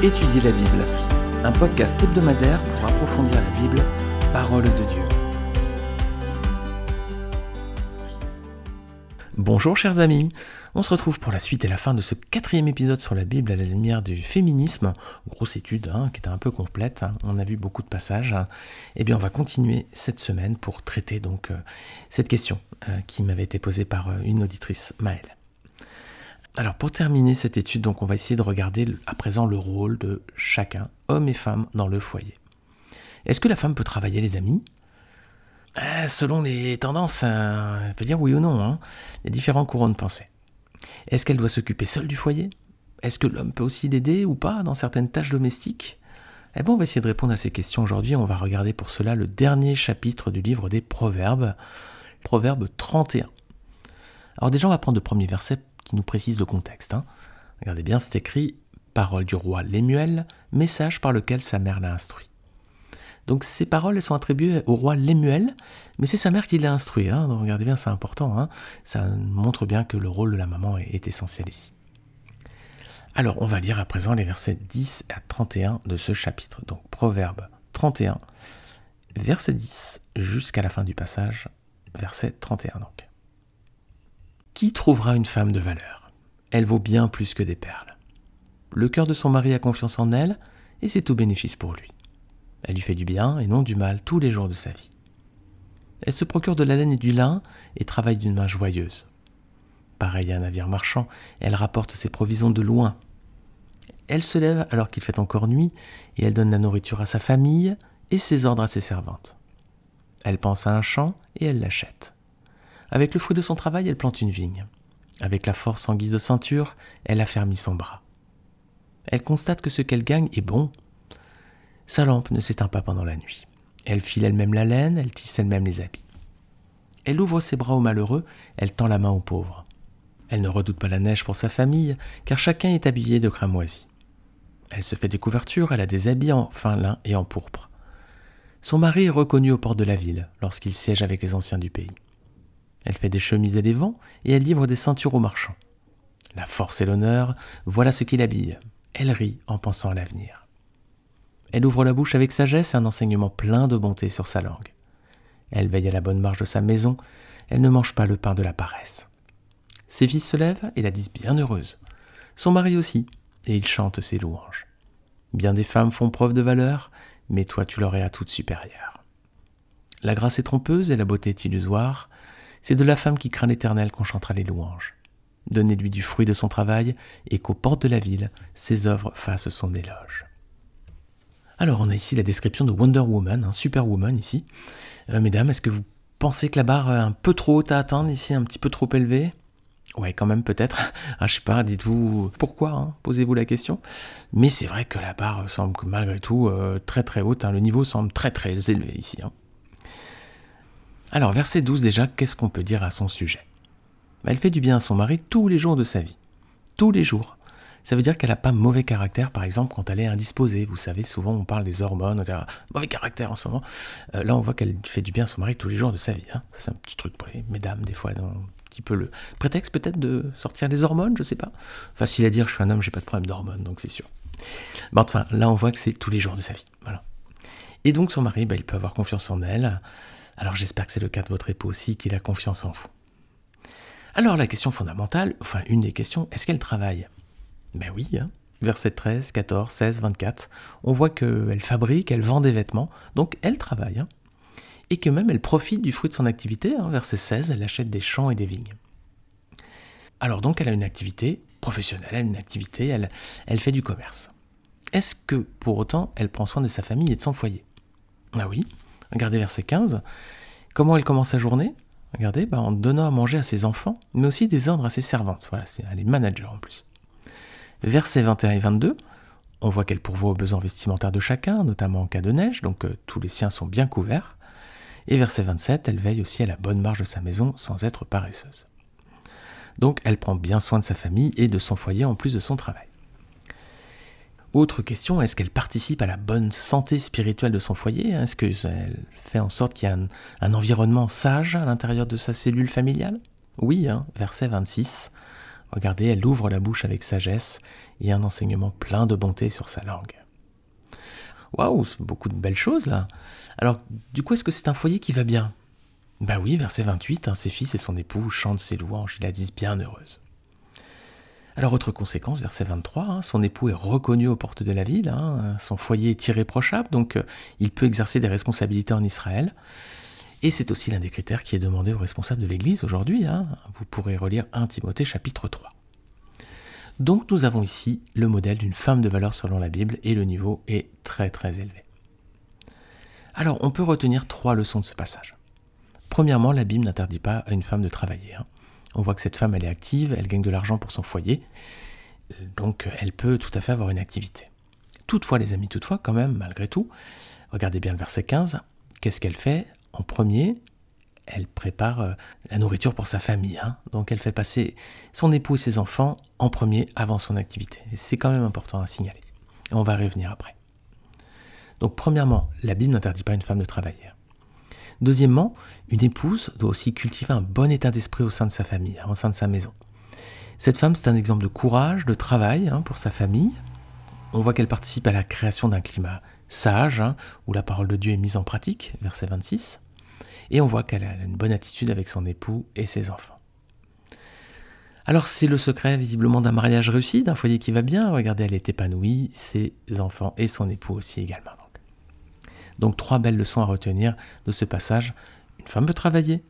Étudier la Bible, un podcast hebdomadaire pour approfondir la Bible, parole de Dieu. Bonjour chers amis, on se retrouve pour la suite et la fin de ce quatrième épisode sur la Bible à la lumière du féminisme, grosse étude hein, qui était un peu complète, hein. on a vu beaucoup de passages. Et eh bien on va continuer cette semaine pour traiter donc euh, cette question euh, qui m'avait été posée par euh, une auditrice, Maëlle. Alors pour terminer cette étude, donc on va essayer de regarder à présent le rôle de chacun, homme et femme, dans le foyer. Est-ce que la femme peut travailler les amis? Eh, Selon les tendances, euh, elle peut dire oui ou non. Hein. A différents courants de pensée. Est-ce qu'elle doit s'occuper seule du foyer? Est-ce que l'homme peut aussi l'aider ou pas dans certaines tâches domestiques? Eh bien on va essayer de répondre à ces questions aujourd'hui. On va regarder pour cela le dernier chapitre du livre des Proverbes, Proverbe 31. Alors déjà on va prendre le premier verset qui nous précise le contexte. Hein. Regardez bien, c'est écrit Parole du roi Lémuel, message par lequel sa mère l'a instruit. Donc ces paroles sont attribuées au roi Lémuel, mais c'est sa mère qui l'a instruit. Hein. Donc regardez bien, c'est important. Hein. Ça montre bien que le rôle de la maman est, essentiel ici. Alors on va lire à présent les versets 10 à 31 de ce chapitre. Donc Proverbe 31, verset 10 jusqu'à la fin du passage, verset 31 donc. Qui trouvera une femme de valeur? Elle vaut bien plus que des perles. Le cœur de son mari a confiance en elle, et c'est tout bénéfice pour lui. Elle lui fait du bien et non du mal tous les jours de sa vie. Elle se procure de la laine et du lin et travaille d'une main joyeuse. Pareil à un navire marchand, elle rapporte ses provisions de loin. Elle se lève alors qu'il fait encore nuit et elle donne la nourriture à sa famille et ses ordres à ses servantes. Elle pense à un champ et elle l'achète. Avec le fruit de son travail, elle plante une vigne. Avec la force en guise de ceinture, elle affermit son bras. Elle constate que ce qu'elle gagne est bon. Sa lampe ne s'éteint pas pendant la nuit. Elle file elle-même la laine, elle tisse elle-même les habits. Elle ouvre ses bras aux malheureux, elle tend la main aux pauvres. Elle ne redoute pas la neige pour sa famille, car chacun est habillé de cramoisi. Elle se fait des couvertures, elle a des habits en fin lin et en pourpre. Son mari est reconnu au port de la ville lorsqu'il siège avec les anciens du pays. Elle fait des chemises et des vents, et elle livre des ceintures aux marchands. La force et l'honneur, voilà ce qui l'habille. Elle rit en pensant à l'avenir. Elle ouvre la bouche avec sagesse et un enseignement plein de bonté sur sa langue. Elle veille à la bonne marche de sa maison, elle ne mange pas le pain de la paresse. Ses fils se lèvent et la disent bien heureuse. Son mari aussi, et il chante ses louanges. Bien des femmes font preuve de valeur, mais toi tu leur es à toute supérieure. La grâce est trompeuse et la beauté est illusoire, c'est de la femme qui craint l'Éternel qu'on chantera les louanges. Donnez-lui du fruit de son travail, et qu'aux portes de la ville, ses œuvres fassent son éloge. Alors, on a ici la description de Wonder Woman, un Superwoman ici. Euh, mesdames, est-ce que vous pensez que la barre est un peu trop haute à atteindre ici, un petit peu trop élevée? Ouais, quand même, peut-être. ah, je sais pas, dites-vous pourquoi, hein, posez-vous la question. Mais c'est vrai que la barre semble malgré tout euh, très très haute. Hein. le niveau semble très très élevé ici. Hein. Alors, verset 12 déjà, qu'est-ce qu'on peut dire à son sujet? Elle fait du bien à son mari tous les jours de sa vie. Tous les jours. Ça veut dire qu'elle n'a pas mauvais caractère, par exemple, quand elle est indisposée. Vous savez, souvent on parle des hormones, on mauvais caractère en ce moment. Euh, là, on voit qu'elle fait du bien à son mari tous les jours de sa vie. Hein. C'est un petit truc pour les mesdames, des fois, un petit peu le prétexte peut-être de sortir des hormones, je sais pas. Facile à dire, je suis un homme, j'ai pas de problème d'hormones, donc c'est sûr. Mais enfin, là, on voit que c'est tous les jours de sa vie. Et donc, son mari, bah, il peut avoir confiance en elle. Alors j'espère que c'est le cas de votre époux aussi, qu'il a confiance en vous. Alors la question fondamentale, enfin une des questions, est-ce qu'elle travaille? Ben oui, hein. verset 13, 14, 16, 24, on voit qu'elle fabrique, elle vend des vêtements, donc elle travaille. Hein. Et que même elle profite du fruit de son activité, hein. verset 16, elle achète des champs et des vignes. Alors donc elle a une activité professionnelle, elle a une activité, elle, elle fait du commerce. Est-ce que pour autant elle prend soin de sa famille et de son foyer? Ah oui, Regardez verset 15. Comment elle commence sa journée? Regardez, bah, en donnant à manger à ses enfants, mais aussi des ordres à ses servantes. Voilà, c'est, elle est manager en plus. Versets 21 et 22, on voit qu'elle pourvoit aux besoins vestimentaires de chacun, notamment en cas de neige, donc euh, tous les siens sont bien couverts. Et verset 27, elle veille aussi à la bonne marge de sa maison sans être paresseuse. Donc elle prend bien soin de sa famille et de son foyer en plus de son travail. Autre question, est-ce qu'elle participe à la bonne santé spirituelle de son foyer? Est-ce qu'elle fait en sorte qu'il y ait un, environnement sage à l'intérieur de sa cellule familiale? Oui, hein, verset 26. Regardez, elle ouvre la bouche avec sagesse et un enseignement plein de bonté sur sa langue. Waouh, c'est beaucoup de belles choses là. Alors, du coup, est-ce que c'est un foyer qui va bien? Bah oui, verset 28, hein, ses fils et son époux chantent ses louanges, ils la disent bien heureuse. Alors, autre conséquence, verset 23, hein, son époux est reconnu aux portes de la ville, hein, son foyer est irréprochable, donc euh, il peut exercer des responsabilités en Israël. Et c'est aussi l'un des critères qui est demandé aux responsables de l'Église aujourd'hui. Vous pourrez relire 1 Timothée chapitre 3. Donc nous avons ici le modèle d'une femme de valeur selon la Bible et le niveau est très très élevé. Alors on peut retenir trois leçons de ce passage. Premièrement, la Bible n'interdit pas à une femme de travailler. On voit que cette femme, elle est active, elle gagne de l'argent pour son foyer, donc elle peut tout à fait avoir une activité. Toutefois, les amis, toutefois, quand même, malgré tout, regardez bien le verset 15, qu'est-ce qu'elle fait? En premier, elle prépare euh, la nourriture pour sa famille. Hein. Donc elle fait passer son époux et ses enfants en premier avant son activité. C'est quand même important à signaler. On va revenir après. Donc premièrement, la Bible n'interdit pas une femme de travailler. Deuxièmement, une épouse doit aussi cultiver un bon état d'esprit au sein de sa famille, au sein de sa maison. Cette femme, c'est un exemple de courage, de travail hein, pour sa famille. On voit qu'elle participe à la création d'un climat sage, hein, où la parole de Dieu est mise en pratique, verset 26. Et on voit qu'elle a une bonne attitude avec son époux et ses enfants. Alors c'est le secret visiblement d'un mariage réussi, d'un foyer qui va bien. Regardez, elle est épanouie, ses enfants et son époux aussi également. Donc trois belles leçons à retenir de ce passage. Une femme peut travailler,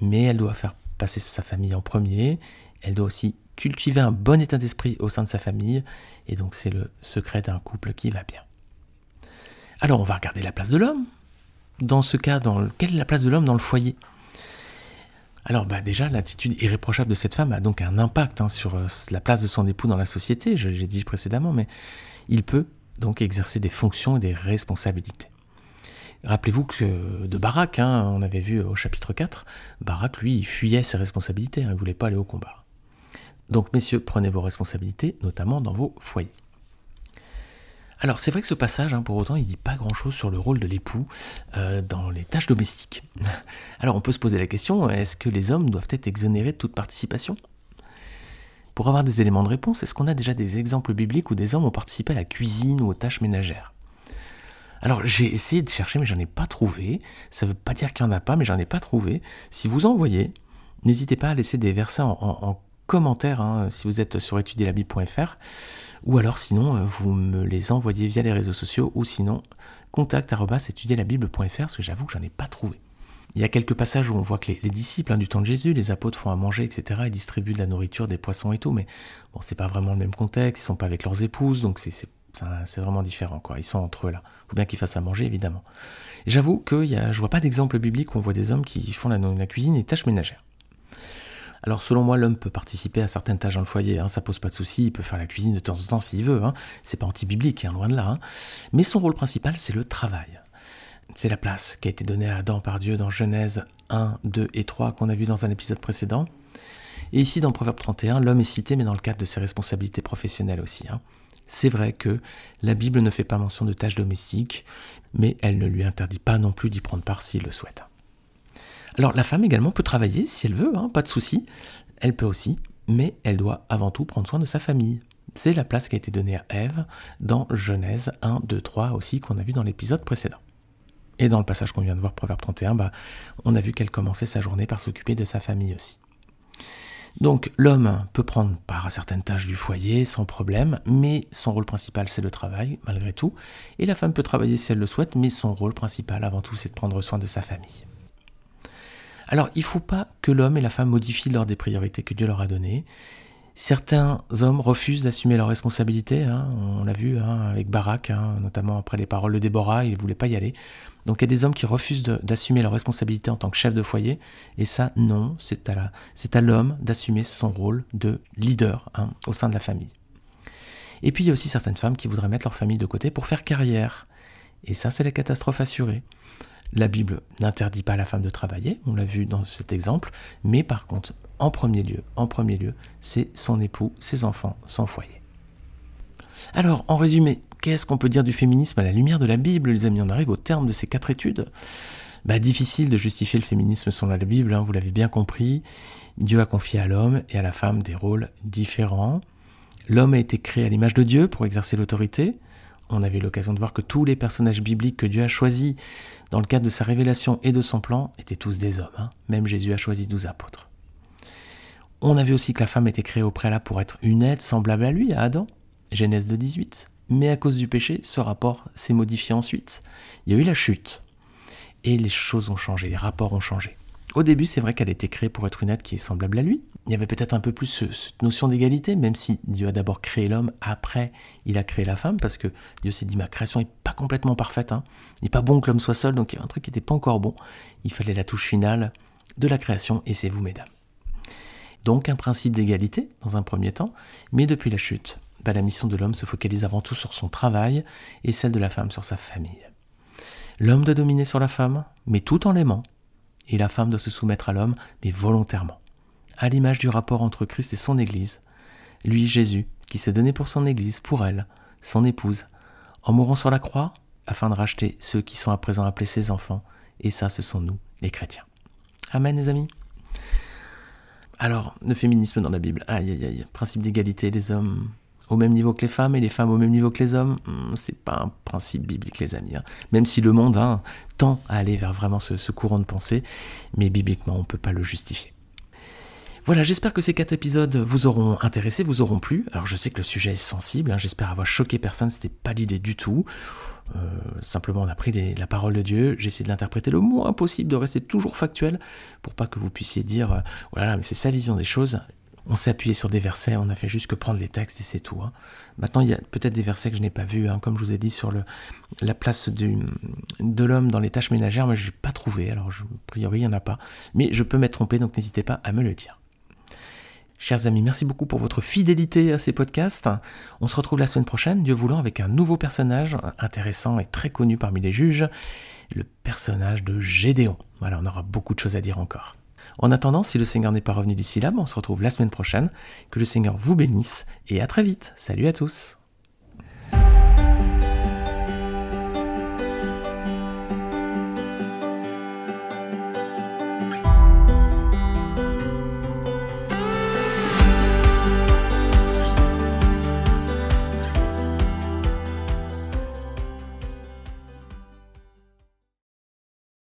mais elle doit faire passer sa famille en premier. Elle doit aussi cultiver un bon état d'esprit au sein de sa famille. Et donc c'est le secret d'un couple qui va bien. Alors on va regarder la place de l'homme. Dans ce cas, quelle est la place de l'homme dans le foyer? Alors bah déjà, l'attitude irréprochable de cette femme a donc un impact hein, sur euh, la place de son époux dans la société, j'ai dit précédemment, mais il peut donc exercer des fonctions et des responsabilités. Rappelez-vous que de Barak, hein, on avait vu au chapitre 4, Barak, lui, fuyait ses responsabilités, hein, il ne voulait pas aller au combat. Donc, messieurs, prenez vos responsabilités, notamment dans vos foyers. Alors, c'est vrai que ce passage, hein, pour autant, il ne dit pas grand-chose sur le rôle de l'époux euh, dans les tâches domestiques. Alors, on peut se poser la question, est-ce que les hommes doivent être exonérés de toute participation? Pour avoir des éléments de réponse, est-ce qu'on a déjà des exemples bibliques où des hommes ont participé à la cuisine ou aux tâches ménagères? Alors j'ai essayé de chercher, mais j'en ai pas trouvé. Ça veut pas dire qu'il n'y en a pas, mais j'en ai pas trouvé. Si vous en voyez, n'hésitez pas à laisser des versets en, commentaire hein, si vous êtes sur étudierlabib.fr ou alors sinon euh, vous me les envoyez via les réseaux sociaux ou sinon contact@étudierlabible.fr parce que j'avoue que j'en ai pas trouvé. Il y a quelques passages où on voit que les, disciples hein, du temps de Jésus, les apôtres font à manger, etc. et distribuent de la nourriture, des poissons et tout, mais bon, c'est pas vraiment le même contexte, ils sont pas avec leurs épouses, donc c'est c'est vraiment différent, quoi. Ils sont entre eux là. Faut bien qu'ils fassent à manger, évidemment. J'avoue que y a, je vois pas d'exemple biblique où on voit des hommes qui font la, cuisine et tâches ménagères. Alors selon moi, l'homme peut participer à certaines tâches dans le foyer, hein, ça pose pas de souci, il peut faire la cuisine de temps en temps s'il veut, hein, c'est pas anti-biblique, hein, loin de là. Hein. Mais son rôle principal, c'est le travail. C'est la place qui a été donnée à Adam par Dieu dans Genèse 1, 2 et 3 qu'on a vu dans un épisode précédent. Et ici dans Proverbe 31, l'homme est cité, mais dans le cadre de ses responsabilités professionnelles aussi. C'est vrai que la Bible ne fait pas mention de tâches domestiques, mais elle ne lui interdit pas non plus d'y prendre part s'il le souhaite. Alors la femme également peut travailler si elle veut, hein, pas de souci. Elle peut aussi, mais elle doit avant tout prendre soin de sa famille. C'est la place qui a été donnée à Ève dans Genèse 1, 2, 3 aussi qu'on a vu dans l'épisode précédent. Et dans le passage qu'on vient de voir, Proverbe 31, bah, on a vu qu'elle commençait sa journée par s'occuper de sa famille aussi. Donc l'homme peut prendre part à certaines tâches du foyer sans problème, mais son rôle principal c'est le travail malgré tout. Et la femme peut travailler si elle le souhaite, mais son rôle principal avant tout c'est de prendre soin de sa famille. Alors il ne faut pas que l'homme et la femme modifient l'ordre des priorités que Dieu leur a données. Certains hommes refusent d'assumer leurs responsabilités, hein. on l'a vu hein, avec Barak, hein, notamment après les paroles de Déborah, il ne voulait pas y aller. Donc il y a des hommes qui refusent d'assumer leurs responsabilités en tant que chef de foyer, et ça, non, c'est à, à l'homme d'assumer son rôle de leader au sein de la famille. Et puis il y a aussi certaines femmes qui voudraient mettre leur famille de côté pour faire carrière, et ça c'est la catastrophe assurée. La Bible n'interdit pas à la femme de travailler, on l'a vu dans cet exemple, mais par contre, en premier lieu, en premier lieu, c'est son époux, ses enfants, son foyer. Alors, en résumé, qu'est-ce qu'on peut dire du féminisme à la lumière de la Bible, les amis? On arrive au terme de ces quatre études. bah, difficile de justifier le féminisme selon la Bible, hein, vous l'avez bien compris. Dieu a confié à l'homme et à la femme des rôles différents. L'homme a été créé à l'image de Dieu pour exercer l'autorité. On avait l'occasion de voir que tous les personnages bibliques que Dieu a choisis dans le cadre de sa révélation et de son plan étaient tous des hommes. Hein. Même Jésus a choisi douze apôtres. On a vu aussi que la femme était créée au préalable pour être une aide semblable à lui, à Adam. Genèse 2, 18. Mais à cause du péché, ce rapport s'est modifié ensuite. Il y a eu la chute. Et les choses ont changé, les rapports ont changé. Au début, c'est vrai qu'elle était créée pour être une aide qui est semblable à lui. Il y avait peut-être un peu plus cette notion d'égalité, même si Dieu a d'abord créé l'homme, après il a créé la femme, parce que Dieu s'est dit ma création n'est pas complètement parfaite. Hein. Il n'est pas bon que l'homme soit seul, donc il y a un truc qui n'était pas encore bon. Il fallait la touche finale de la création, et c'est vous, mesdames. Donc un principe d'égalité, dans un premier temps, mais depuis la chute, bah, la mission de l'homme se focalise avant tout sur son travail et celle de la femme sur sa famille. L'homme doit dominer sur la femme, mais tout en l'aimant, et la femme doit se soumettre à l'homme, mais volontairement. À l'image du rapport entre Christ et son Église, lui, Jésus, qui s'est donné pour son Église, pour elle, son épouse, en mourant sur la croix, afin de racheter ceux qui sont à présent appelés ses enfants, et ça, ce sont nous, les chrétiens. Amen, les amis. Alors, le féminisme dans la Bible, aïe aïe aïe, principe d'égalité, les hommes au même niveau que les femmes et les femmes au même niveau que les hommes, hmm, c'est pas un principe biblique, les amis. Hein. Même si le monde hein, tend à aller vers vraiment ce, courant de pensée, mais bibliquement, on peut pas le justifier. Voilà, j'espère que ces quatre épisodes vous auront intéressé, vous auront plu. Alors je sais que le sujet est sensible, hein, j'espère avoir choqué personne, c'était pas l'idée du tout. Euh, simplement, on a pris la parole de Dieu, j'ai essayé de l'interpréter le moins possible, de rester toujours factuel, pour pas que vous puissiez dire, euh, voilà, mais c'est sa vision des choses on s'est appuyé sur des versets, on a fait juste que prendre les textes et c'est tout. Hein. Maintenant, il y a peut-être des versets que je n'ai pas vus, hein. comme je vous ai dit sur la place de l'homme dans les tâches ménagères, moi je n'ai pas trouvé, alors a priori il n'y en a pas, mais je peux m'être trompé, donc n'hésitez pas à me le dire. Chers amis, merci beaucoup pour votre fidélité à ces podcasts. On se retrouve la semaine prochaine, Dieu voulant, avec un nouveau personnage intéressant et très connu parmi les juges, le personnage de Gédéon. Voilà, on aura beaucoup de choses à dire encore. En attendant, si le Seigneur n'est pas revenu d'ici là, on se retrouve la semaine prochaine. Que le Seigneur vous bénisse et à très vite. Salut à tous.